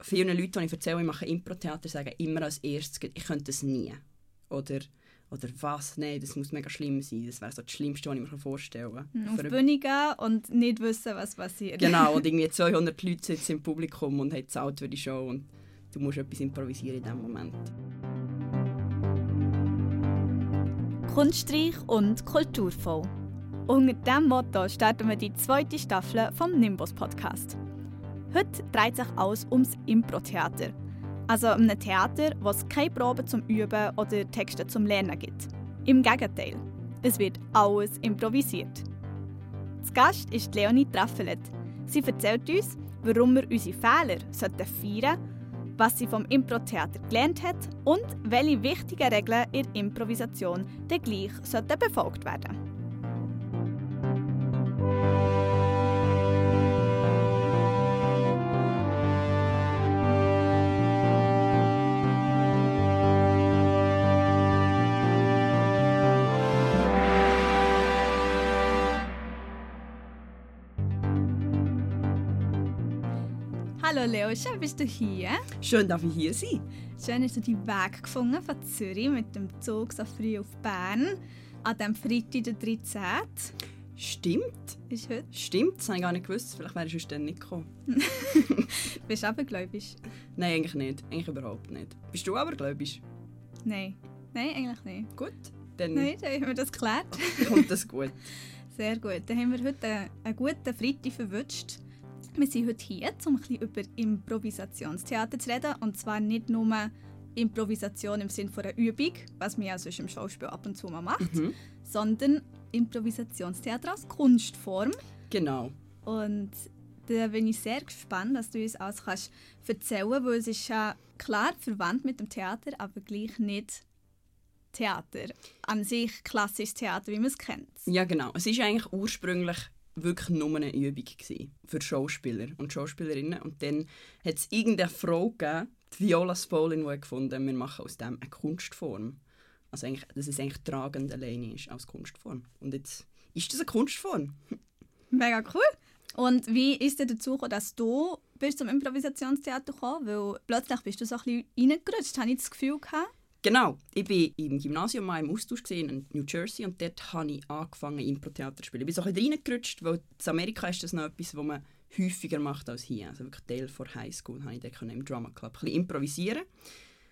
vielen Leuten, die ich erzähle, ich mache Impro-Theater, sagen immer als erstes, ich könnte das nie. Oder, oder was, nein, das muss mega schlimm sein. Das wäre so das Schlimmste, was ich mir vorstellen kann. Auf die Bühne gehen und nicht wissen, was passiert. Genau, und irgendwie 200 Leute sitzen im Publikum und haben zahlt für die Show und du musst etwas improvisieren in diesem Moment. Kunstreich und kulturvoll. Unter diesem Motto starten wir die zweite Staffel vom Nimbus Podcast. Heute dreht sich alles ums Impro-Theater. Also um ein Theater, wo es keine Proben zum Üben oder Texte zum Lernen gibt. Im Gegenteil, es wird alles improvisiert. Das Gast ist Leonie Traffelet. Sie erzählt uns, warum wir unsere Fehler feiern sollten, was sie vom Impro-Theater gelernt hat und welche wichtigen Regeln in Improvisation dann gleich sollten befolgt werden Hallo Leo, schön bist du hier. Schön, dass ich hier sein. Schön hast du deinen Weg gefunden von Zürich mit dem Zug so früh auf Bern an diesem Freitag, der 13. Stimmt. Ist heute? Stimmt, das habe ich gar nicht gewusst. Vielleicht wäre ich dann nicht gekommen. bist du abergläubisch? Nein, eigentlich nicht. Eigentlich überhaupt nicht. Bist du abergläubisch? Nein. Nein, eigentlich nicht. Gut, dann... Nein, dann haben wir das geklärt. kommt das gut. Sehr gut. Dann haben wir heute einen guten Freitag verwünscht. Wir sind heute hier, um ein bisschen über Improvisationstheater zu reden. Und zwar nicht nur Improvisation im Sinne einer Übung, was man ja sonst im Schauspiel ab und zu mal macht, mhm. sondern Improvisationstheater als Kunstform. Genau. Und da bin ich sehr gespannt, dass du uns alles kannst erzählen kannst, weil es ist ja klar verwandt mit dem Theater, aber gleich nicht Theater. An sich klassisches Theater, wie man es kennt. Ja, genau. Es ist eigentlich ursprünglich wirklich nur eine Übung gewesen für Schauspieler und Schauspielerinnen. Und dann hat es irgendeine Frau gegeben, die Viola Spolin, die gefunden wir machen aus dem eine Kunstform. Also eigentlich, dass es eigentlich tragend alleine ist als Kunstform. Und jetzt ist das eine Kunstform. Mega cool. Und wie ist es dazu gekommen, dass du bist zum Improvisationstheater gekommen? Weil plötzlich bist du so ein bisschen reingerutscht, habe ich das Gefühl gehabt. Genau, ich war im Gymnasium mal im Austausch in New Jersey und dort habe ich angefangen, Impro-Theater zu spielen. Ich bin so ein bisschen reingerutscht, weil in Amerika ist das noch etwas, was man häufiger macht als hier. Also wirklich Teil von Highschool habe ich dort im Drama Club ein bisschen improvisieren.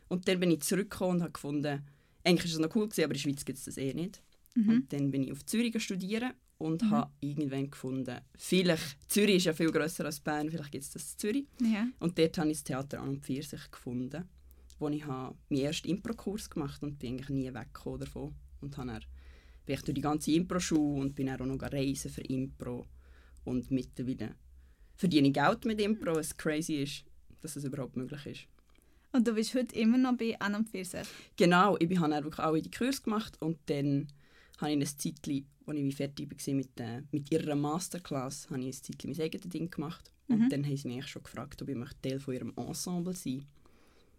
Und dann bin ich zurückgekommen und habe gefunden, eigentlich war es noch cool, gewesen, aber in der Schweiz gibt es das eh nicht. Mhm. Und dann bin ich auf Zürich studieren und mhm. habe irgendwann gefunden, vielleicht, Zürich ist ja viel grösser als Bern, vielleicht gibt es das in Zürich. Ja. Und dort habe ich das Theater an und für sich gefunden wo ich meinen ersten Impro-Kurs gemacht habe und bin eigentlich nie weggekommen davon. Und habe dann, bin ich durch die ganze Impro-Schule und bin dann auch noch reisen für Impro. Und mittlerweile verdiene ich Geld mit Impro, was crazy ist, dass das überhaupt möglich ist. Und du bist heute immer noch bei An und Pfirsich? Genau, ich habe dann wirklich alle die Kurs gemacht und dann habe ich ein Zeitchen, als ich fertig war mit, äh, mit ihrer Masterclass, habe ich ein Zeitchen mein eigenes Ding gemacht. Und mhm. dann haben sie mich schon gefragt, ob ich Teil von ihrem Ensemble sein möchte.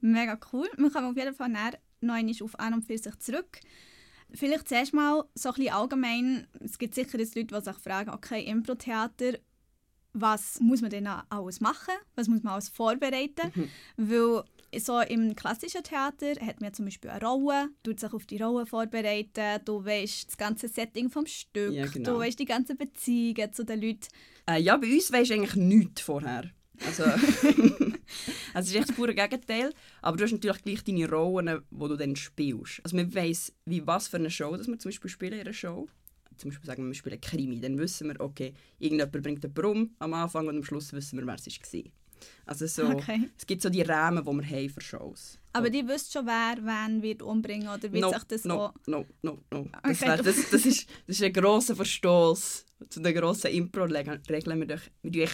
Mega cool. Wir kommen auf jeden Fall noch einmal auf an und für sich zurück. Vielleicht zuerst mal so ein bisschen allgemein. Es gibt sicher jetzt Leute, die sich fragen, okay, Impro-Theater, was muss man denn alles machen? Was muss man alles vorbereiten? Mhm. Weil so im klassischen Theater hat man zum Beispiel eine Rolle, tut sich auf die Rolle vorbereiten, du weißt das ganze Setting vom Stück, ja, genau. du weißt die ganzen Beziehungen zu den Leuten. Äh, ja, bei uns weisst du eigentlich nichts vorher. Also, also es ist echt das pure Gegenteil. Aber du hast natürlich gleich deine Rollen, die du dann spielst. Also man weiss, wie was für eine Show dass wir zum Beispiel spielen in einer Show. Zum Beispiel sagen wir, wir spielen Krimi. Dann wissen wir, okay, irgendjemand bringt einen Brumm am Anfang und am Schluss wissen wir, wer es war. Also so, okay. es gibt so die Rahmen, die wir haben für Shows. Aber und die wisst schon, wer wen wird umbringen oder wird no, sich das no, no, no, no. Das, wär, das, das, ist, das ist ein grosser Verstoß zu den grossen Impro-Regeln. Wir, wir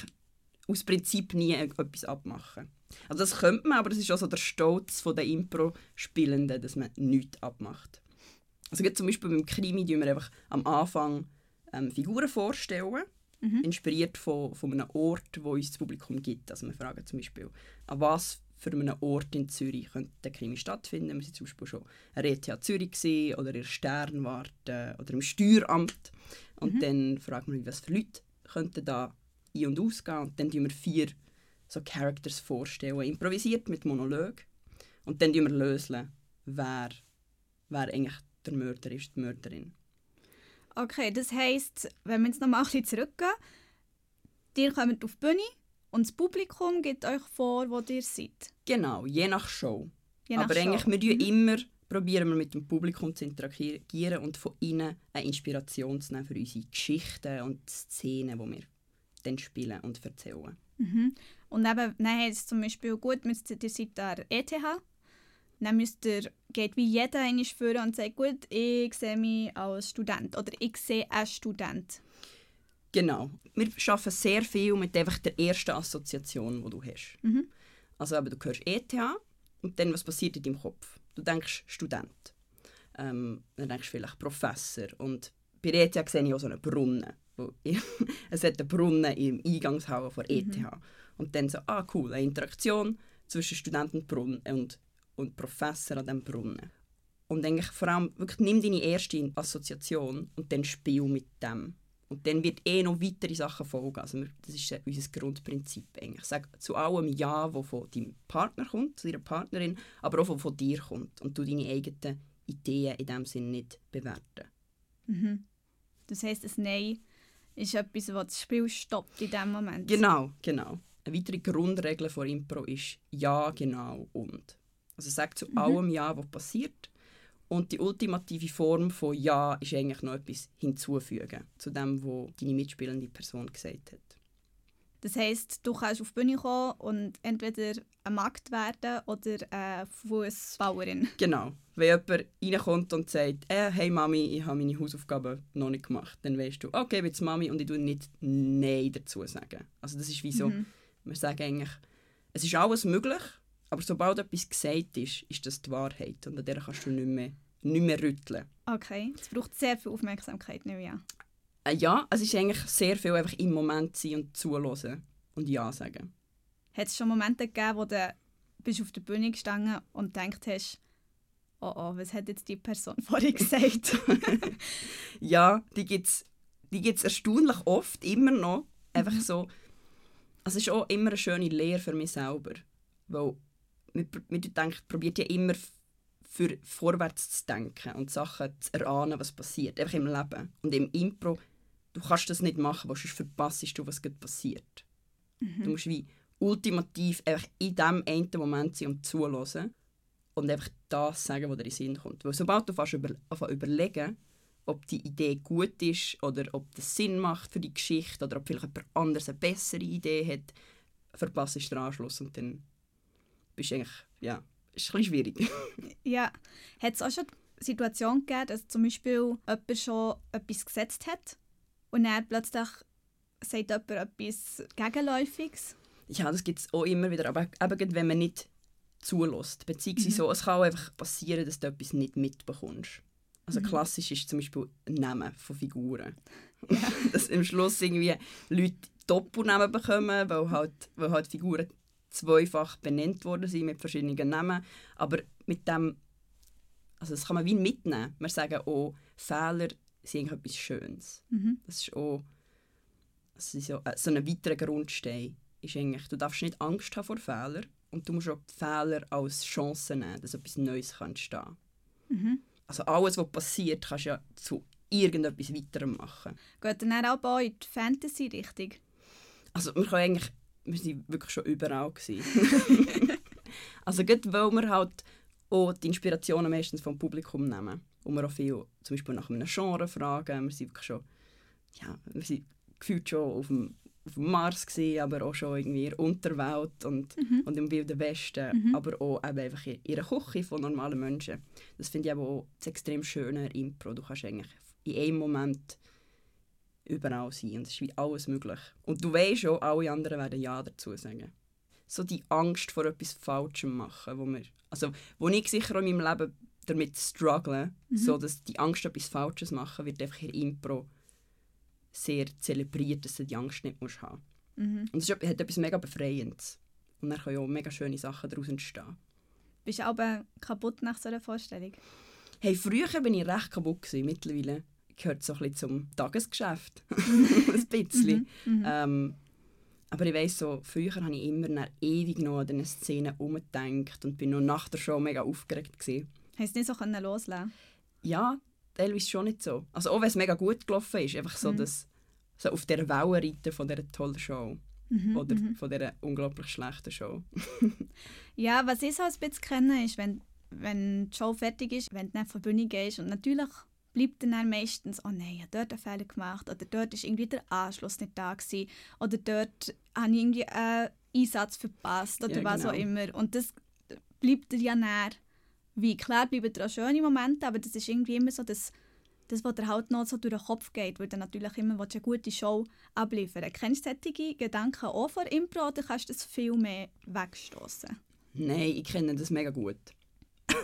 aus Prinzip nie etwas abmachen. Also das könnte man, aber das ist auch so der Stolz der Impro-Spielenden, dass man nichts abmacht. Also zum Beispiel beim Krimi tun wir einfach am Anfang ähm, Figuren vorstellen, mhm. inspiriert von, von einem Ort, wo uns das Publikum gibt. Also wir fragen zum Beispiel, an was für einen Ort in Zürich könnte der Krimi stattfinden. Wir waren zum Beispiel schon in ETH Zürich gewesen, oder in der Sternwarte oder im Steueramt. Und mhm. dann fragen wir, was für Leute könnten da ein- und ausgehen. Und dann tun wir vier so Characters vorstellen, improvisiert mit Monolog. Und dann lösen wir lösen, wer, wer eigentlich der Mörder ist, die Mörderin. Okay, das heisst, wenn wir jetzt noch mal ein bisschen zurückgehen, ihr kommt auf die Bühne und das Publikum gibt euch vor, wo ihr seid. Genau, je nach Show. Je nach Aber Show. eigentlich, wir Mhm. immer probieren wir mit dem Publikum zu interagieren und von ihnen eine Inspiration zu nehmen für unsere Geschichten und Szenen, die wir dann spielen und erzählen. Mhm. Und eben, dann heisst es zum Beispiel, gut, müsst ihr seid der ETH, dann müsst ihr, geht wie jeder einmal führen und sagt, gut, ich sehe mich als Student oder ich sehe einen Student. Genau. Wir arbeiten sehr viel mit einfach der ersten Assoziation, die du hast. Mhm. Also eben, du hörst ETH und dann, was passiert in deinem Kopf? Du denkst Student. Ähm, dann denkst du vielleicht Professor. Und bei ETH sehe ich auch so einen Brunnen. Es hat einen Brunnen im Eingangshalle von ETH. Und dann so, ah cool, eine Interaktion zwischen Student und, und, Professor an diesem Brunnen. Und eigentlich vor allem, wirklich nimm deine erste Assoziation und dann spiel mit dem. Und dann wird eh noch weitere Sachen folgen. Also das ist unser Grundprinzip eigentlich. Sag zu allem Ja, was von deinem Partner kommt, zu deiner Partnerin, aber auch was von dir kommt. Und du deine eigenen Ideen in diesem Sinne nicht bewerten. Mhm. Das heisst, ein Nein ist etwas, was das Spiel stoppt in dem Moment. Genau, genau. Eine weitere Grundregel von Impro ist Ja, genau und. Also sag zu allem Ja, was passiert. Und die ultimative Form von Ja ist eigentlich noch etwas hinzufügen zu dem, was deine mitspielende Person gesagt hat. Das heisst, du kannst auf die Bühne kommen und entweder eine Magd werden oder eine Fußbauerin. Genau. Wenn jemand reinkommt und sagt, äh, hey Mami, ich habe meine Hausaufgaben noch nicht gemacht, dann weißt du, okay, ich bin Mami und ich tue nicht Nein dazu sagen. Also das ist wie so, Mhm. wir sagen eigentlich, es ist alles möglich, aber sobald etwas gesagt ist, ist das die Wahrheit und an der kannst du nicht mehr, nicht mehr rütteln. Okay, es braucht sehr viel Aufmerksamkeit, nehme ich an. Äh, ja, es ist eigentlich sehr viel einfach im Moment sein und zuhören und Ja sagen. Hat es schon Momente gegeben, wo du bist auf der Bühne gestanden und gedacht hast, oh oh, was hat jetzt die Person vorhin gesagt? Ja, die gibt es die gibt's erstaunlich oft, immer noch. Einfach so. Also es ist auch immer eine schöne Lehre für mich selber. Weil man, man denkt, probiert ja immer für vorwärts zu denken und Sachen zu erahnen, was passiert. Einfach im Leben. Und im Impro, du kannst das nicht machen, weil sonst verpasst du, was gerade passiert. Du musst wie ultimativ einfach in dem einen Moment sein und zuhören und einfach das sagen, was dir in den Sinn kommt. Weil sobald du fast über, anfängst überlegen, ob die Idee gut ist oder ob das Sinn macht für die Geschichte oder ob vielleicht jemand anderes eine bessere Idee hat, verpasst du den Anschluss und dann bist du eigentlich, ja, ist ein bisschen schwierig. ja, hat es auch schon die Situation gegeben, dass zum Beispiel jemand schon etwas gesetzt hat und dann plötzlich sagt jemand etwas Gegenläufiges? ja, das gibt es auch immer wieder, aber eben wenn man nicht zulässt. Beziehungsweise so, es kann auch einfach passieren, dass du etwas nicht mitbekommst. Also klassisch ist zum Beispiel Namen von Figuren. dass am Schluss irgendwie Leute Doppelnamen bekommen, weil halt, weil halt Figuren zweifach benannt worden sind mit verschiedenen Namen. Aber mit dem, also das kann man wie mitnehmen. Wir sagen auch, Fehler sind etwas Schönes. Mhm. Das ist auch das ist so, äh, so ein weiterer Grundstein. Ist eigentlich, du darfst nicht Angst haben vor Fehlern und du musst auch Fehler als Chance nehmen, dass etwas Neues kann entstehen Mhm. Also alles, was passiert, kannst du ja zu irgendetwas weiterem machen. Geht dann auch in die Fantasy-Richtung? Also wir können eigentlich, wir sind wirklich schon überall gewesen. also gerade weil wir halt auch die Inspirationen meistens vom Publikum nehmen. Und wir auch viel zum Beispiel nach einem Genre fragen. Wir sind wirklich schon, ja, wir sind gefühlt schon auf dem Mars gewesen, aber auch schon irgendwie in der Unterwelt und, und im Wilden Westen, aber auch eben einfach in ihrer Küche von normalen Menschen. Das finde ich aber auch das extrem schöne Impro. Du kannst eigentlich in einem Moment überall sein und es ist wie alles möglich. Und du weißt schon, alle anderen werden Ja dazu sagen. So die Angst vor etwas Falschem machen, wo, wir, also, wo ich sicher in meinem Leben damit struggle, so dass die Angst, etwas Falsches machen, wird einfach in Impro sehr zelebriert, dass du die Angst nicht musst haben Mhm. Und es ist, hat etwas mega Befreiendes. Und dann können ja auch mega schöne Sachen daraus entstehen. Bist du aber kaputt nach so einer Vorstellung? Hey, früher war ich recht kaputt. Gewesen. Mittlerweile gehört es so ein bisschen zum Tagesgeschäft. ein bisschen. Ähm, Aber ich weiss so, früher habe ich immer nach ewig noch an diesen Szenen umgedacht und bin noch nach der Show mega aufgeregt. Gewesen. Hast du nicht so können loslassen Ja, teilweise schon nicht so. Also auch wenn es mega gut gelaufen ist, einfach so, Mhm. dass so auf der Welle reiten von dieser tollen Show. Mhm, Oder mhm. von dieser unglaublich schlechten Show. Ja, was ich so ein bisschen kenne, ist, wenn, wenn die Show fertig ist, wenn du dann von der Bühne gehst und natürlich bleibt dann, meistens, oh nein, ich habe dort einen Fehler gemacht oder dort war irgendwie der Anschluss nicht da gewesen, oder dort habe ich irgendwie einen Einsatz verpasst oder Ja, was auch genau. immer. Und das bleibt dir ja näher. Wie, klar bleiben dir auch schöne Momente, aber das ist irgendwie immer so das, das was dir halt noch so durch den Kopf geht, weil du natürlich immer eine gute Show abliefern Kennst du solche Gedanken auch vor Impro oder kannst du das viel mehr wegstoßen? Nein, ich kenne das mega gut.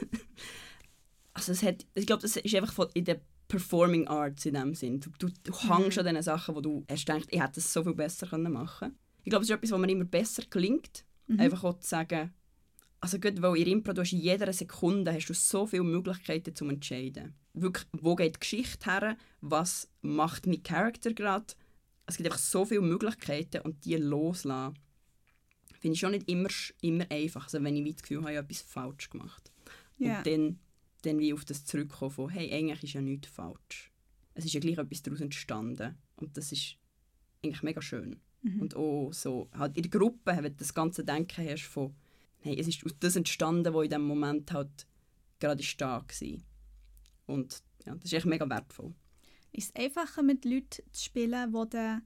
also es hat, ich glaube, das ist einfach von, in der Performing Arts in dem Sinn. Du, du, du hängst an diesen Sachen, wo du hast gedacht, ich hätte es so viel besser können machen Ich glaube, es ist etwas, was mir immer besser gelingt. Einfach auch zu sagen, also gut, weil in Impro du hast in jeder Sekunde hast du so viele Möglichkeiten zum entscheiden. Wirklich, wo geht die Geschichte her? Was macht mein Charakter gerade? Es gibt einfach so viele Möglichkeiten und die loslassen finde ich schon nicht immer, immer einfach. Also wenn ich das Gefühl habe, ich habe etwas falsch gemacht. Ja. Und dann, dann wie auf das zurückkommen von, hey, eigentlich ist ja nichts falsch. Es ist ja gleich etwas daraus entstanden. Und das ist eigentlich mega schön. Mhm. Und auch so, halt in der Gruppe, wenn du das ganze Denken hast von, hey, es ist aus das entstanden, was in dem Moment halt gerade stark war. Und ja, das ist echt mega wertvoll. Ist es einfacher, mit Leuten zu spielen, die du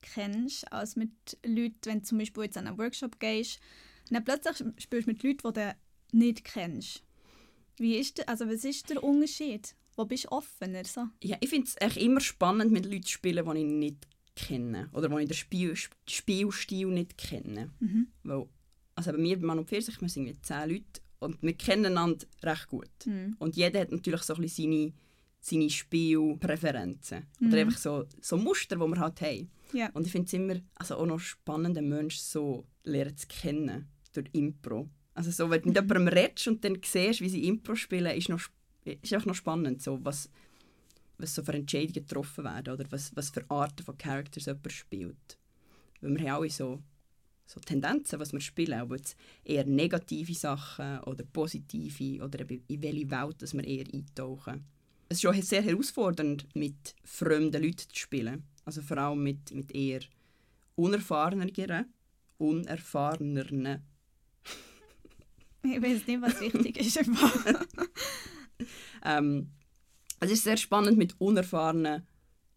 kennst, als mit Leuten, wenn du zum Beispiel jetzt an einen Workshop gehst, und dann plötzlich spielst du mit Leuten, die du nicht kennst. Wie ist der, also was ist der Unterschied? Wo bist du offener? So? Ja, ich finde es echt immer spannend, mit Leuten zu spielen, die ich nicht kenne. Oder die ich den Spiel, Spielstil nicht kenne. Mhm. Weil, also bei mir, bei Mann und Pfirsich, wir sind zehn Leute und wir kennen einander recht gut. Mhm. Und jeder hat natürlich so ein bisschen seine, seine Spielpräferenzen. Mhm. Oder einfach so, so Muster, die wir halt haben. Ja. Und ich finde es immer also auch noch spannend, einen Menschen so lernen zu kennen durch Impro. Also so, wenn du mit jemandem redest und dann siehst, wie sie Impro spielen, ist, noch, ist einfach noch spannend, so, was, was so für Entscheidungen getroffen werden oder was, was für Arten von Characters jemand spielt. Weil wir haben alle so, so Tendenzen, was wir spielen, ob jetzt eher negative Sachen oder positive oder in welche Welt dass wir eher eintauchen. Es ist schon sehr herausfordernd, mit fremden Leuten zu spielen. Also vor allem mit, mit eher unerfahreneren, unerfahreneren. Ich weiß nicht, was wichtig ist. Ähm, es ist sehr spannend, mit unerfahrenen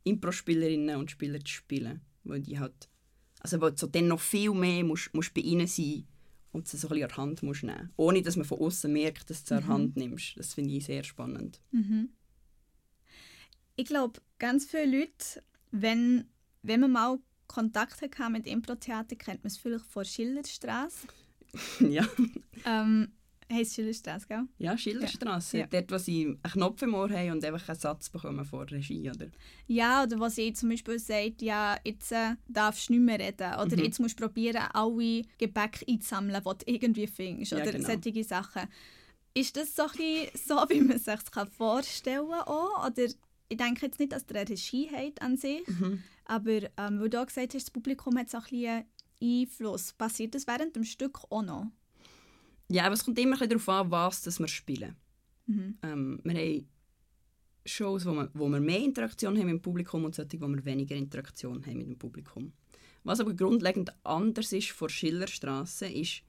Impro-Spielerinnen und Spielern zu spielen, weil die halt, also weil du dann noch viel mehr musst, musst bei ihnen sein und sie so ein bisschen an die Hand musst nehmen, ohne dass man von außen merkt, dass du sie an die Hand nimmst. Das finde ich sehr spannend. Mhm. Ich glaube, ganz viele Leute, wenn, wenn man mal Kontakt hatte mit Impro-Theater, kennt man es vielleicht von Schillerstraße. ja. Ähm, heisst Schillerstraße, gell? ja, Schilderstraße, Ja. dort, wo sie einen Knopf im Ohr haben und einfach einen Satz bekommen vor der Regie, oder? Ja, oder was sie zum Beispiel sagt, ja, jetzt äh, darfst du nicht mehr reden. Oder Mhm. jetzt musst du probieren, alle Gebäck einzusammeln, die du irgendwie findest. Ja, oder genau. solche Sachen. Ist das so, ein so wie man sich das vorstellen kann? Auch? Oder ich denke jetzt nicht, dass der eine Regie hat an sich, Mhm. aber ähm, weil du auch gesagt hast, das Publikum hat so ein bisschen Einfluss. Passiert das während dem Stück auch noch? Ja, aber es kommt immer ein darauf an, was das wir spielen. Mhm. Ähm, wir haben Shows, wo wir, wo wir mehr Interaktion haben mit dem Publikum und solche, wo wir weniger Interaktion haben mit dem Publikum. Was aber grundlegend anders ist vor Schillerstraße, ist,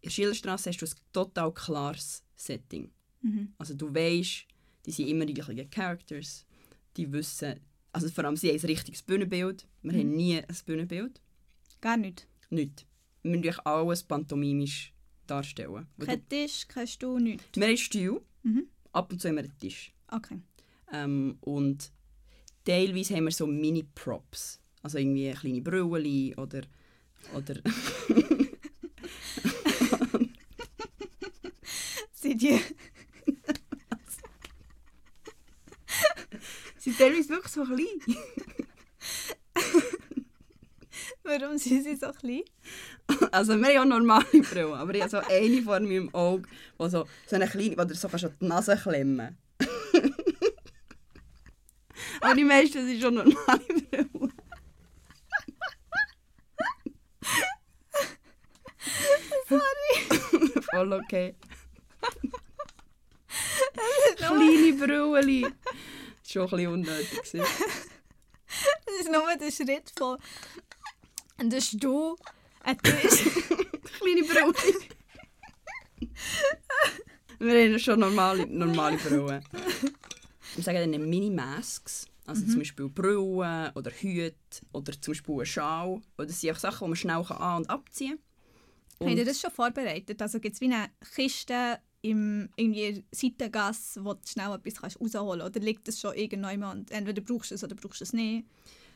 in Schillerstraße hast du ein total klares Setting. Mhm. Also du weißt, die sind immer die gleichen Characters, die wissen, also vor allem sie haben ein richtiges Bühnenbild. Wir Mhm. haben nie ein Bühnenbild, Gar nicht. nicht. Wir müssen natürlich alles pantomimisch darstellen. Kein Tisch, kein Stuhl, nichts. Wir haben Stuhl, Mhm. ab und zu haben wir einen Tisch. Okay. Ähm, und teilweise haben wir so Mini-Props. Also irgendwie kleine Brüllen oder... oder Sind die... sind teilweise wirklich so klein. Warum sind sie so klein? Also wir haben ja normale Brillen, aber ich habe so eine vor meinem Auge, die so, so eine kleine, wo du so kannst an die Nase klemmen Aber die meisten sind schon normale Brillen. Sorry. Voll okay. Kleine Brülli. Das war schon ein bisschen unnötig. Das ist nur der Schritt von einem Stuhl, ein Tisch. Kleine Brülli. Wir haben schon normale, normale Brillen. Wir sagen dann Mini-Masks. Also zum Beispiel Brillen oder Hüte oder zum Beispiel ein Schal. Oder das sind einfach Sachen, die man schnell an- und abziehen kann. Habt ihr das schon vorbereitet? Also gibt es wie eine Kiste im irgendwie Seitengasse, wo du schnell etwas kannst rausholen kannst? Oder liegt das schon irgendjemand? Entweder brauchst du es oder brauchst du es nicht?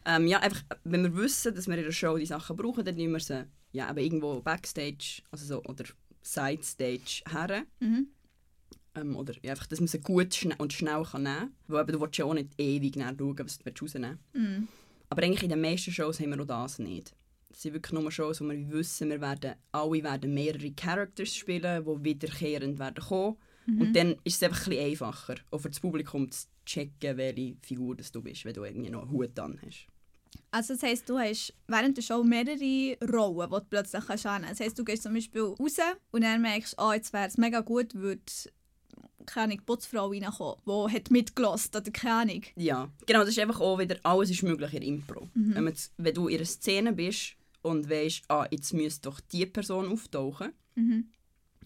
Ähm, ja, einfach, wenn wir wissen, dass wir in der Show die Sachen brauchen, dann nehmen wir sie ja, eben irgendwo Backstage also so, oder Sidestage her. Mhm. Ähm, oder ja, einfach, dass man sie gut schne und schnell kann nehmen kann. Weil eben, du willst ja auch nicht ewig nach schauen, was du willst rausnehmen Mhm. Aber eigentlich in den meisten Shows haben wir auch das nicht. Das sind wirklich nur Shows, wo wir wissen, wir werden, alle werden mehrere Characters spielen, die wiederkehrend werden kommen. Und dann ist es einfach ein bisschen einfacher, auch für das Publikum zu checken, welche Figur das du bist, wenn du irgendwie noch einen Hut an hast. Also das heisst, du hast während der Show mehrere Rollen, die du plötzlich kannst annehmen kannst. Das heisst, du gehst zum Beispiel raus und dann merkst du, oh, jetzt wäre es mega gut, würde keine Ahnung, die Putzfrau reinkommen, die hat mitgelost oder keine Ahnung. Ja, genau, das ist einfach auch wieder, alles ist möglich in der Impro. Wenn, man wenn du in einer Szene bist und weißt, ah, jetzt müsste doch die Person auftauchen, Mhm.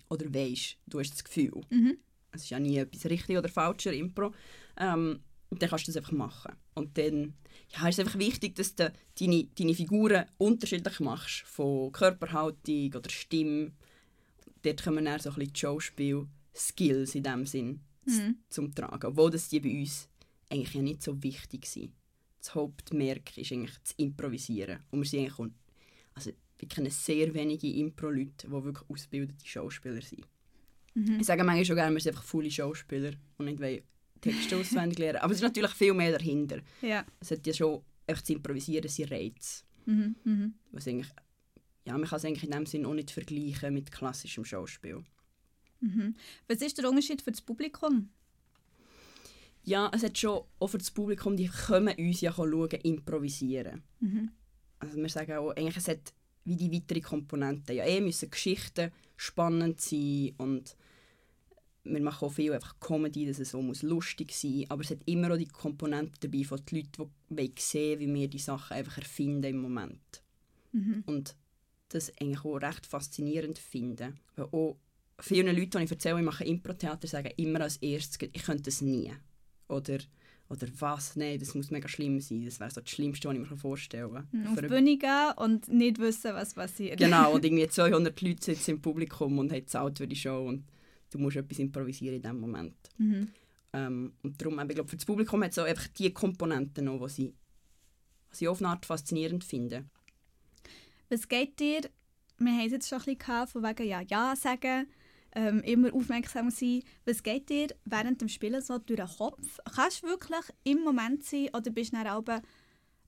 oder weißt, du hast das Gefühl, Mhm. es ist ja nie etwas richtig oder falsch in der Impro, ähm, dann kannst du das einfach machen. Und dann ja, ist es einfach wichtig, dass du deine, deine Figuren unterschiedlich machst, von Körperhaltung oder Stimme. Dort kommen dann so ein bisschen die Schauspiel-Skills in dem Sinn Mhm. zum Tragen. Obwohl das die bei uns eigentlich ja nicht so wichtig sind. Das Hauptmerk ist eigentlich das Improvisieren. Und wir sind eigentlich also wir kennen sehr wenige Impro-Leute, die wirklich ausgebildete Schauspieler sind. Mhm. Ich sage manchmal schon gerne, wir sind einfach volle Schauspieler und nicht Texte auswendig lernen. Aber es ist natürlich viel mehr dahinter. Ja. Es hat ja schon einfach zu improvisieren, sind Reize. Mhm. Mhm. Was eigentlich, ja, man kann es eigentlich in dem Sinn auch nicht vergleichen mit klassischem Schauspiel. Mhm. Was ist der Unterschied für das Publikum? Ja, es hat schon auch für das Publikum, die kommen uns ja schauen, improvisieren. Mhm. Also wir sagen auch, eigentlich es hat wie die weiteren Komponenten. Ja, eh müssen Geschichten spannend sein und wir machen auch viel einfach Comedy, dass es muss lustig sein muss. Aber es hat immer auch die Komponente dabei von den Leuten, die sehen wie wir die Sachen einfach erfinden im Moment. Mhm. Und das eigentlich auch recht faszinierend finden. Weil auch viele Leute, die ich erzähle, ich mache Impro-Theater, sagen immer als erstes, ich könnte das nie. Oder, oder was, nein, das muss mega schlimm sein. Das wäre so das Schlimmste, was ich mir vorstellen kann. Mhm. Auf die Bühne gehen und nicht wissen, was passiert. Genau, und irgendwie 200 Leute sitzen im Publikum und haben gezahlt für die Show und du musst etwas improvisieren in dem Moment. Mhm. Ähm, und darum, ich glaube, für das Publikum hat es auch einfach die Komponenten noch, die sie, die sie auf eine Art faszinierend finden. Was geht dir, wir haben es jetzt schon ein bisschen gehabt, von wegen ja, ja sagen, ähm, immer aufmerksam sein. Was geht dir während dem Spielen so durch den Kopf? Kannst du wirklich im Moment sein oder bist du dann auch,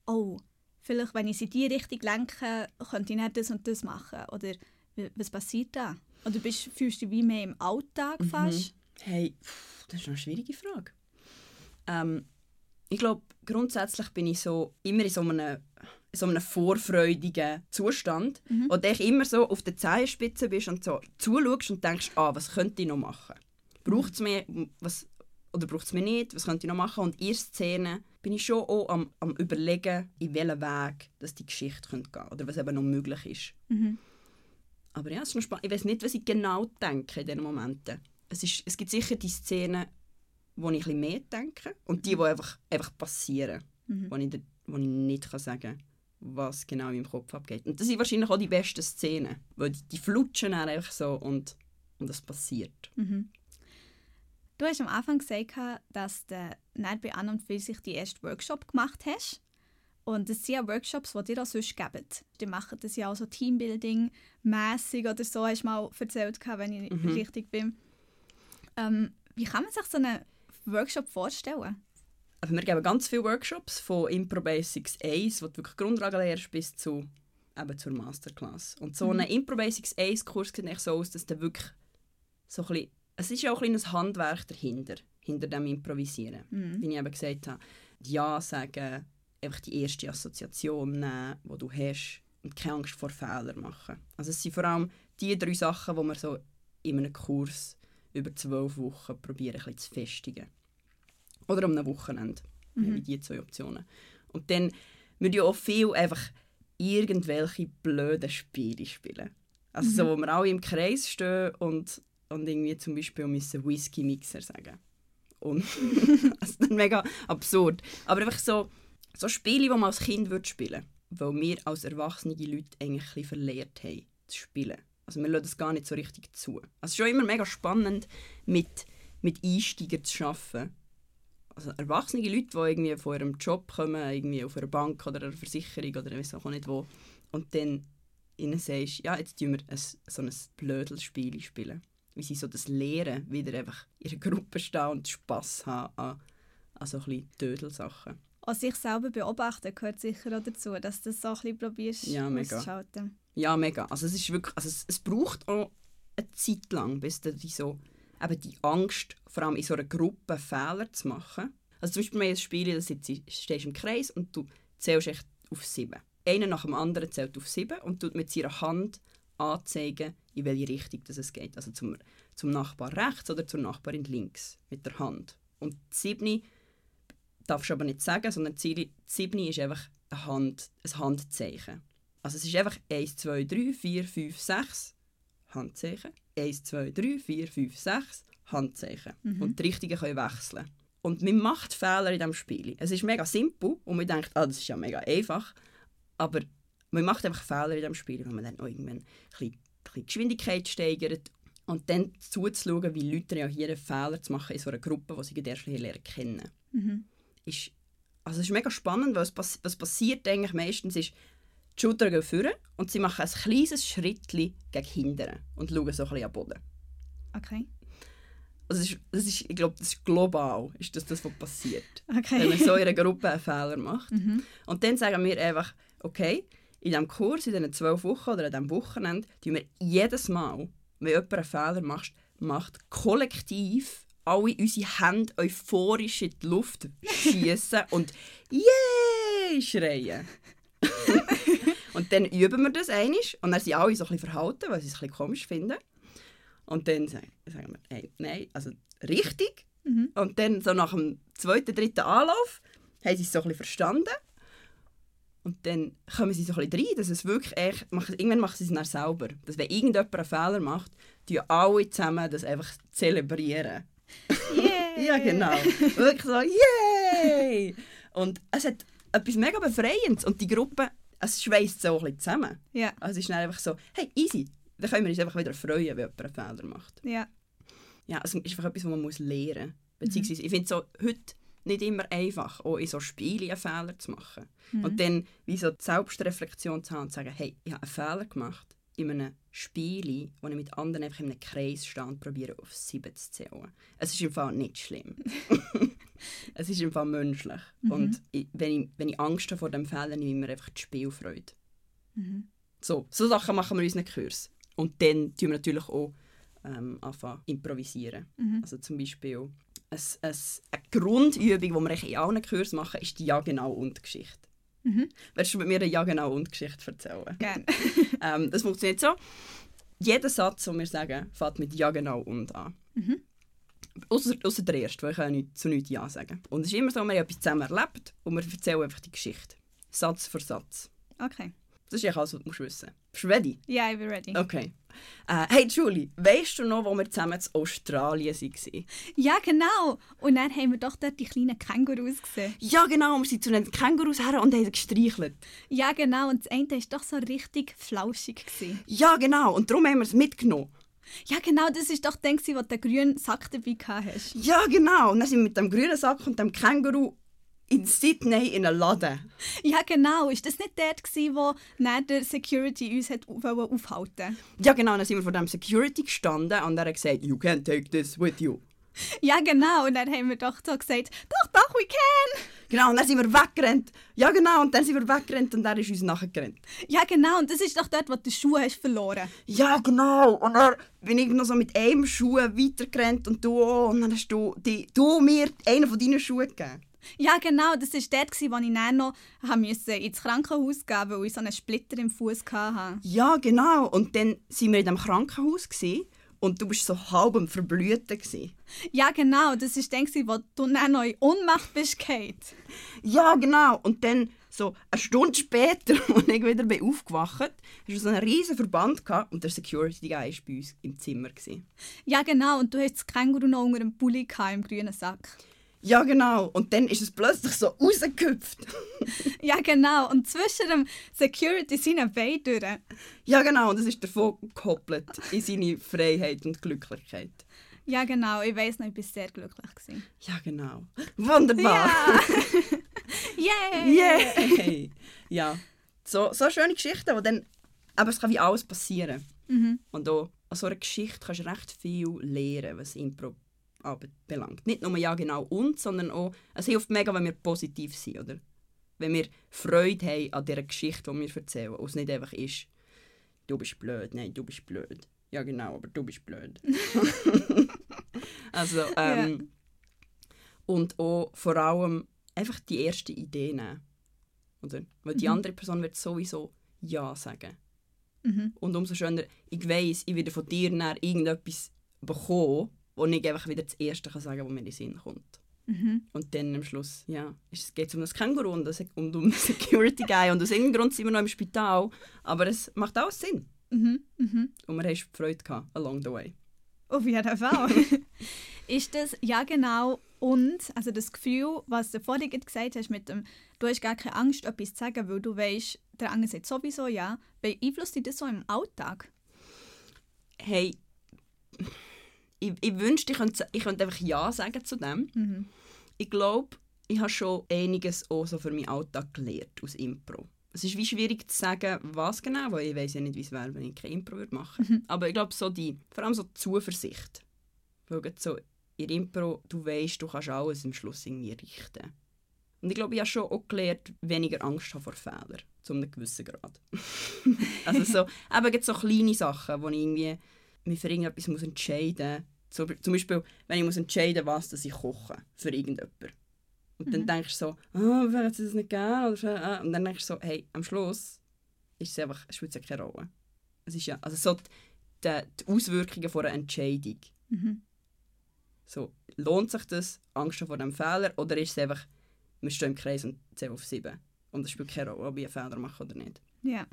oh, vielleicht wenn ich sie in die Richtung lenke, könnte ich nicht das und das machen? Oder was passiert da? Oder bist, fühlst du dich wie mehr im Alltag fast? Hey, pff, das ist eine schwierige Frage. Ähm, ich glaube, grundsätzlich bin ich so immer in so einem, in so einem vorfreudigen Zustand, Mhm. wo du immer so auf der Zehenspitze bist und so zuschaust und denkst, ah, was könnte ich noch machen? Braucht es mir, was, oder braucht es mir nicht? Was könnte ich noch machen? Und in der Szene bin ich schon auch am, am überlegen, in welchen Weg dass die Geschichte könnte gehen oder was eben noch möglich ist. Mhm. Aber ja, es ist noch spannend. Ich weiß nicht, was ich genau denke in diesen Momenten. Es, ist, es gibt sicher die Szenen, wo ich ein bisschen mehr denke und die, die einfach, einfach passieren. Mhm. Wo, ich, da- wo ich nicht kann sagen kann, was genau in meinem Kopf abgeht. Und das sind wahrscheinlich auch die besten Szenen. Weil die, die flutschen dann einfach so und, und es passiert. Mhm. Du hast am Anfang gesagt, dass du dann bei An und für sich die ersten Workshop gemacht hast. Und das sind ja Workshops, die dir auch sonst geben. Die machen das ja auch so Teambuilding-mässig oder so, hast du mal erzählt, wenn ich Mhm. richtig bin. Ähm, wie kann man sich so einen Workshop vorstellen? Also wir geben ganz viele Workshops von Impro Basics 1, wo du wirklich Grundlagen lernst, bis zu, eben zur Masterclass. Und so Mhm. ein Impro Basics 1 Kurs sieht eigentlich so aus, dass du wirklich so ein bisschen, es ist ja auch ein kleines Handwerk dahinter, hinter dem Improvisieren. Mhm. Wie ich eben gesagt habe, Ja sagen, einfach die erste Assoziation nehmen, die du hast und keine Angst vor Fehlern machen. Also es sind vor allem die drei Sachen, die wir so in einem Kurs über zwölf Wochen probieren ein bisschen zu festigen. Oder um ein Wochenende. Mhm. Die zwei Optionen. Und dann müssen ja auch viel einfach irgendwelche blöden Spiele spielen. Also mhm. so, wo wir alle im Kreis stehen und, und irgendwie zum Beispiel müssen Whisky-Mixer sagen. Und das ist dann mega absurd. Aber einfach so, so Spiele, die man als Kind würde spielen würde. Weil wir als erwachsene Leute eigentlich verlehrt haben, zu spielen. Also wir lassen das gar nicht so richtig zu. Also es ist schon immer mega spannend, mit, mit Einsteigern zu arbeiten also erwachsene Leute, die irgendwie von ihrem Job kommen, irgendwie auf einer Bank oder einer Versicherung oder ich weiß auch nicht wo, und dann ihnen sagst, ja, jetzt tun wir ein, so ein Blödelspiel spielen. Wie sie so das Lehren wieder einfach in einer Gruppe stehen und Spass haben an, an so ein bisschen Dödelsachen. Auch sich selber beobachten gehört sicher auch dazu, dass du das so ein bisschen probierst ja, mega. Ja, mega. Also es ist wirklich, also es, es braucht auch eine Zeit lang, bis du die so eben die Angst, vor allem in so einer Gruppe Fehler zu machen. Also zum Beispiel bei einem Spiel, da stehst du im Kreis und du zählst echt auf sieben. Einer nach dem anderen zählt auf sieben und tut mit seiner Hand anzeigen, in welche Richtung das es geht. Also zum, zum Nachbar rechts oder zur Nachbarin links mit der Hand. Und sieben darfst du aber nicht sagen, sondern die sieben ist einfach eine Hand, ein Handzeichen. Also es ist einfach 1, 2, 3, 4, 5, 6 Handzeichen. 1, 2, 3, 4, 5, 6 Handzeichen. Mhm. Und die richtigen können wechseln. Und man macht Fehler in diesem Spiel. Es ist mega simpel und man denkt, ah, das ist ja mega einfach. Aber man macht einfach Fehler in diesem Spiel, wenn man dann irgendwann ein bisschen, die Geschwindigkeit steigert. Und dann zuzuschauen, wie Leute reagieren, Fehler zu machen in so einer Gruppe, die sie erst lernen kennen. Mhm. Ist, also es ist mega spannend, weil was, was passiert eigentlich meistens ist, die Schultern gehen vorne und sie machen ein kleines Schritt gegen hinten und schauen so ein bisschen am Boden. Okay. Also das ist, das ist, ich glaube, das ist global, ist das, das was passiert. Okay. Wenn man so in einer Gruppe einen Fehler macht. Mhm. Und dann sagen wir einfach, okay, in diesem Kurs, in diesen zwölf Wochen oder an diesem Wochenende, tun wir jedes Mal, wenn jemand einen Fehler macht, macht kollektiv alle unsere Hände euphorisch in die Luft schießen und «Yay!» schreien. und dann üben wir das einig und dann sind alle so ein bisschen verhalten, weil sie es ein bisschen komisch finden. Und dann sagen, wir, hey, nein, also richtig. Mhm. Und dann so nach dem zweiten, dritten Anlauf haben sie es so ein bisschen verstanden. Und dann kommen sie so ein bisschen rein, dass es wirklich echt, irgendwann machen sie es dann selber. Dass wenn irgendjemand einen Fehler macht, die alle zusammen das einfach zelebrieren. Ja, genau. Wirklich so, yay! Und es hat etwas mega Befreiendes. Und die Gruppe, es schweißt so ein bisschen zusammen. Ja. Also es ist dann einfach so, hey, easy. Dann können wir uns einfach wieder freuen, wenn jemand einen Fehler macht. Ja. Ja, es ist einfach etwas, was man muss lernen muss. Beziehungsweise, mhm. ich finde es so, heute nicht immer einfach, auch in so Spielen einen Fehler zu machen. Mhm. Und dann wie so die Selbstreflexion zu haben und zu sagen, hey, ich habe einen Fehler gemacht in einem Spiel, wo ich mit anderen einfach in einem Kreis stehe und probiere, auf sieben zu zählen. Es ist im Fall nicht schlimm. es ist im Fall menschlich. Mhm. Und ich, wenn, ich, wenn ich Angst habe vor dem Fehler, nehme ich mir einfach die Spielfreude. Mhm. So, so Sachen machen wir in unseren Kurs. Und dann tun wir natürlich auch ähm, anfangen improvisieren. Mhm. Also zum Beispiel ein, ein, eine Grundübung, die wir in allen Kursen machen, ist die Ja-Genau- und Geschichte. Mhm. Willst du mit mir eine Ja-Genau- und Geschichte erzählen? Gerne. ähm, das funktioniert so. Jeder Satz, den wir sagen, fängt mit Ja-Genau- und an. Mhm. Außer der erste, weil ich kann nicht, zu nichts Ja sagen. Und es ist immer so, wir haben etwas zusammen erlebt und wir erzählen einfach die Geschichte. Satz für Satz. Okay. Das ist ja alles, was du musst wissen Bist du ready? Ja, ich bin ready. Okay. Uh, hey Julie, weißt du noch, wo wir zusammen in Australien waren? Ja, genau. Und dann haben wir doch dort die kleinen Kängurus gesehen. Ja, genau. Wir sind zu den Kängurus her und haben gestreichelt. Ja, genau. Und das eine war doch so richtig flauschig. Gewesen. Ja, genau. Und darum haben wir es mitgenommen. Ja, genau, das war doch der, wo du den grünen Sack dabei hast. Ja, genau. Und dann sind wir mit dem grünen Sack und dem Känguru in Sydney in einem Laden. Ja, genau. Ist das nicht dort, gewesen, wo der Security uns hat aufhalten Ja, genau. Dann sind wir vor dem Security gestanden und er hat gesagt, «You can take this with you.» Ja, genau. Und dann haben wir doch so gesagt, «Doch, doch, we can!» Genau, und dann sind wir weggerannt. Ja, genau. Und dann sind wir weggerannt und er ist uns nachgerannt. Ja, genau. Und das ist doch dort, wo du die Schuhe hast verloren Ja, genau. Und dann bin ich noch so mit einem Schuh weitergerannt und du auch. Und dann hast du, die, du mir einen von deinen Schuhen gegeben. Ja, genau. Das war dort, wo ich dann noch musste ins Krankenhaus gehen musste, weil ich so einen Splitter im Fuß hatte. Ja, genau. Und dann waren wir in diesem Krankenhaus und du warst so halb am Verblüten. Ja, genau. Das war dann, wo du dann noch in Ohnmacht bist, Kate. Ja, genau. Und dann so eine Stunde später, als ich wieder bin aufgewacht bin, hast du so einen riesen Verband gehabt und der Security Guy war bei uns im Zimmer. Ja, genau. Und du hast das Känguru noch unter dem Pulli im grünen Sack. Ja, genau. Und dann ist es plötzlich so rausgehüpft. ja, genau. Und zwischen dem Security seinen Beinen durch. Ja, genau. Und es ist davon gekoppelt in seine Freiheit und Glücklichkeit. Ja, genau. Ich weiß noch, ich war sehr glücklich. Gewesen. Ja, genau. Wunderbar. Ja. Yay! Yay! Ja. So, so schöne Geschichten, wo dann... Aber es kann wie alles passieren. Mhm. Und auch an so einer Geschichte kannst du recht viel lernen, was Impro Arbeit belangt. Nicht nur ja genau uns, sondern auch, es hilft mega, wenn wir positiv sind, oder? Wenn wir Freude haben an dieser Geschichte, die wir erzählen. Und es nicht einfach ist, du bist blöd, nein, du bist blöd. Ja genau, aber du bist blöd. also, ähm, ja. Und auch vor allem einfach die erste Idee nehmen. Oder? Weil die mhm. andere Person wird sowieso Ja sagen. Mhm. Und umso schöner, ich weiß, ich werde von dir irgendetwas bekommen, wo ich einfach wieder das Erste kann sagen kann, was mir in den Sinn kommt. Mhm. Und dann am Schluss ja, geht es um das Känguru und, das, und um den Security Guy. und aus irgendeinem Grund sind wir noch im Spital. Aber es macht alles Sinn. Mhm. Mhm. Und wir haben Freude gehabt, along the way. Auf jeden Fall. ist das, ja genau, und also das Gefühl, was du vorhin gesagt hast, mit dem, du hast gar keine Angst, etwas zu sagen, weil du weißt, der andere sagt sowieso ja, beeinflusst dich das so im Alltag? Hey, ich, ich wünschte, ich könnte, ich könnte einfach Ja sagen zu dem. Mhm. Ich glaube, ich habe schon einiges auch so für meinen Alltag gelernt aus Impro. Es ist wie schwierig zu sagen, was genau, weil ich weiß ja nicht, wie es wäre, wenn ich kein Impro würde machen würde. Mhm. Aber ich glaube, so die, vor allem so die Zuversicht. Weil so in Impro, du weißt, du kannst alles am Schluss irgendwie richten. Und ich glaube, ich habe schon auch gelernt, weniger Angst haben vor Fehlern, zu einem gewissen Grad. also so, eben so kleine Sachen, wo ich irgendwie mich für irgendetwas muss entscheiden muss. Zum Beispiel, wenn ich muss entscheiden muss, was dass ich koche für irgendjemanden. Und mhm. dann denkst du so, oh, wäre das nicht gern? Oder, und dann denkst du so, hey, am Schluss ist es einfach, es spielt ja keine Rolle. Es ist ja, also so die, die Auswirkungen von einer Entscheidung. Mhm. So, lohnt sich das, Angst vor dem Fehler, oder ist es einfach, wir stehen im Kreis und zählen auf sieben? Und es spielt keine Rolle, ob ich einen Fehler mache oder nicht. Ja.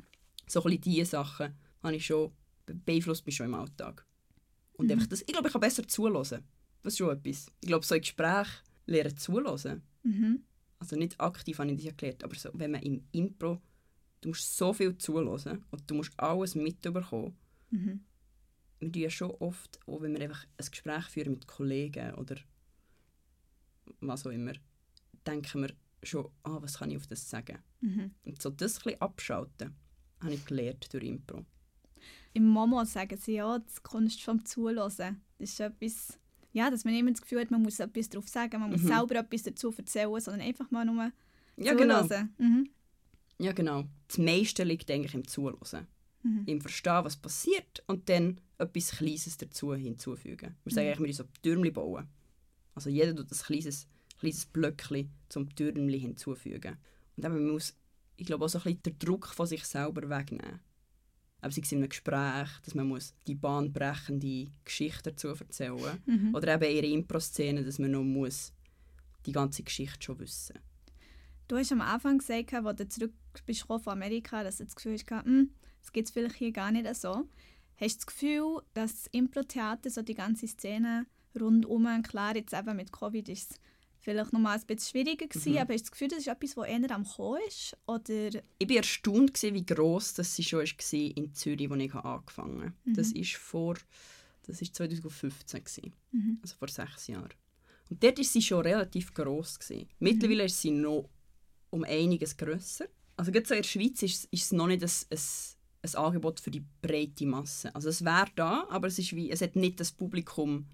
So ein diese Sachen habe ich schon, beeinflusst mich schon im Alltag. Und mhm. einfach das, ich glaube, ich kann besser zuhören. Das ist schon etwas. Ich glaube, so ein Gespräch lernen zuhören. Mhm. Also nicht aktiv habe ich das ja gelernt, aber so, wenn man im Impro, du musst so viel zuhören und du musst alles mitbekommen. Mhm. Wir tun ja schon oft, auch wenn wir einfach ein Gespräch führen mit Kollegen oder was auch immer, denken wir schon, ah, was kann ich auf das sagen? Mhm. Und so das ein bisschen abschalten, habe ich gelernt durch Impro. Im Momo sagen sie ja, die Kunst vom Zuhören. Das ist etwas, ja, dass man immer das Gefühl hat, man muss etwas darauf sagen, man muss mhm. selber etwas dazu erzählen, sondern einfach mal nur ja, genau. Mhm. Ja, genau. Das meiste liegt eigentlich im Zuhören. Mhm. Im Verstehen, was passiert und dann etwas Kleines dazu hinzufügen. Wir sagen mhm. eigentlich, wir so Türmchen bauen. Also jeder tut ein kleines, kleines Blöckchen zum Türmchen hinzufügen. Und eben, man muss, ich glaube, auch so ein bisschen den Druck von sich selber wegnehmen. Aber sei es in einem Gespräch, dass man muss die bahnbrechende Geschichte dazu erzählen muss. Mhm. Oder eben einer Impro-Szene, dass man noch muss die ganze Geschichte schon wissen Du hast am Anfang gesagt, als du zurück bist von Amerika, dass du das Gefühl hast, hm, das gibt es vielleicht hier gar nicht so. Hast du das Gefühl, dass das Impro-Theater, so die ganze Szene rundum, klar, jetzt eben mit Covid ist es vielleicht noch mal ein bisschen schwieriger gewesen, mhm. aber hast du das Gefühl, das ist etwas, das eher am Kommen ist? Oder? Ich war erstaunt, gewesen, wie gross das sie schon war in Zürich, als ich angefangen habe. Mhm. Das war vor das ist 2015, gewesen, mhm. also vor sechs Jahren. Und dort war sie schon relativ gross. Gewesen. Mittlerweile ist sie noch um einiges grösser. Also gerade so in der Schweiz ist, ist es noch nicht ein, ein, ein Angebot für die breite Masse. Also es wäre da, aber es, ist wie, es hat nicht das Publikum,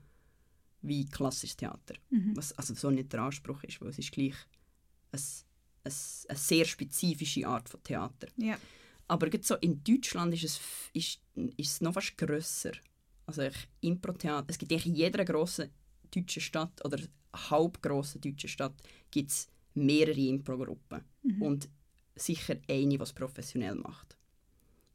wie klassisches Theater. Mhm. Was also so nicht der Anspruch ist, weil es ist gleich ein, ein, eine sehr spezifische Art von Theater. Ja. Aber so in Deutschland ist es, ist, ist es noch fast grösser. Also Impro-Theater, es gibt in jeder grossen deutschen Stadt oder halbgrossen deutschen Stadt gibt es mehrere Impro-Gruppen. Mhm. Und sicher eine, die es professionell macht.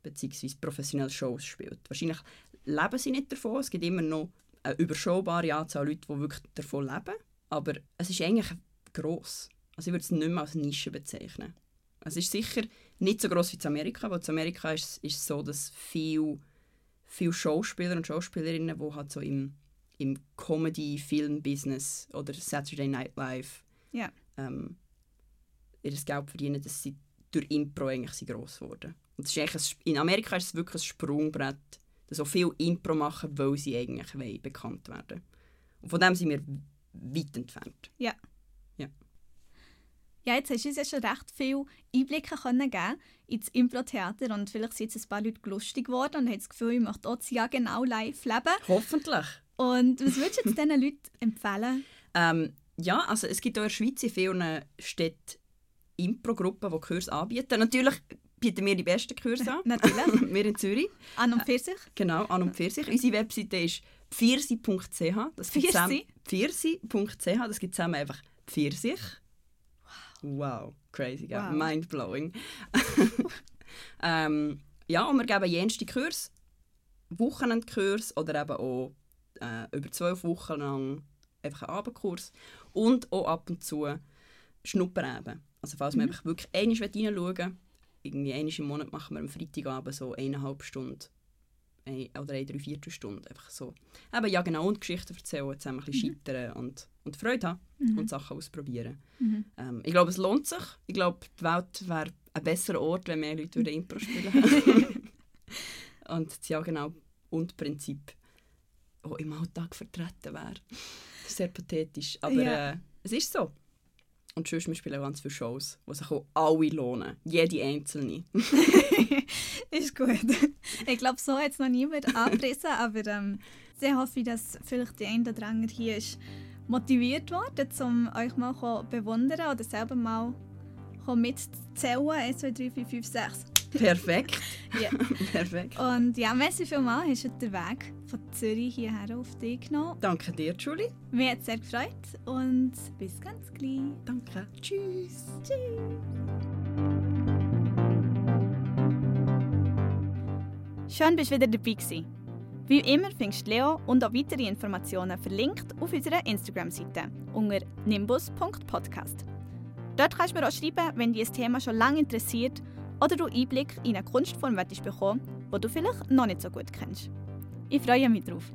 Beziehungsweise professionell Shows spielt. Wahrscheinlich leben sie nicht davon. Es gibt immer noch eine überschaubare Anzahl Leute, die wirklich davon leben. Aber es ist eigentlich gross. Also ich würde es nicht mehr als Nische bezeichnen. Es ist sicher nicht so gross wie in Amerika, weil in Amerika ist es so, dass viele viel Schauspieler und Schauspielerinnen, die halt so im, im Comedy-Film-Business oder Saturday Night Live Ja. ähm, ihr Geld verdienen, dass sie durch Impro eigentlich sind gross geworden. Und ist eigentlich ein, in Amerika ist es wirklich ein Sprungbrett, so viel Impro machen, weil sie eigentlich wollen, bekannt werden. Und von dem sind wir weit entfernt. Ja, jetzt hast du uns ja schon recht viel Einblicke können geben ins Impro-Theater und vielleicht sind jetzt ein paar Leute lustig geworden und haben das Gefühl, ich möchte auch das Jahr genau live leben. Hoffentlich. Und was würdest du jetzt diesen Leuten empfehlen? Ähm, ja, also es gibt auch in der Schweiz in vielen Städten Impro-Gruppen, die Kurse anbieten. Natürlich bieten wir die besten Kurse an. Natürlich. wir in Zürich. An und für sich. Genau, an und für sich. Unsere Webseite ist pfirsi.ch. Das Pfirsi? Pfirsi.ch. Das gibt zusammen einfach Pfirsich. Wow, crazy, gell? Wow. Mindblowing. ähm, ja, und wir geben jenste Kurs, Wochenendkurs oder eben auch äh, über zwölf Wochen lang einfach einen Abendkurs und auch ab und zu Schnupperabend. Also falls man einfach wirklich einmal reinschauen will, irgendwie einmal im Monat machen wir am Freitagabend so eineinhalb Stunden ein, oder eine Dreiviertelstunde einfach so. Eben, ja genau, und Geschichten erzählen, zusammen ein bisschen scheitern und, und Freude haben und Sachen ausprobieren. Mhm. Ähm, ich glaube, es lohnt sich. Ich glaube, die Welt wäre ein besserer Ort, wenn mehr Leute würden Impro spielen Und das ja genau und Prinzip auch im Alltag vertreten wäre. Das ist sehr pathetisch, aber Ja. äh, es ist so. Und sonst, wir spielen ganz viele Shows, die sich auch alle lohnen. Jede einzelne. Ist gut. Ich glaube, so hat es noch niemand angerissen, aber ähm, sehr hoffe ich, dass vielleicht die ein oder andere hier ist motiviert worden, um euch mal zu bewundern oder selber mal mitzuzählen. 1, 2, 3, 4, 5, 6. Perfekt. Ja. Perfekt. Und ja, merci vielmals, hast du den Weg von Zürich hierher auf dich genommen. Danke dir, Julie. Mir hat es sehr gefreut und bis ganz gleich. Danke. Tschüss. Schön, bist du wieder dabei gewesen. Wie immer findest du Leo und auch weitere Informationen verlinkt auf unserer Instagram-Seite unter nimbus.podcast. Dort kannst du mir auch schreiben, wenn dich das Thema schon lange interessiert oder du Einblick in eine Kunstform bekommen, die du vielleicht noch nicht so gut kennst. Ich freue mich drauf.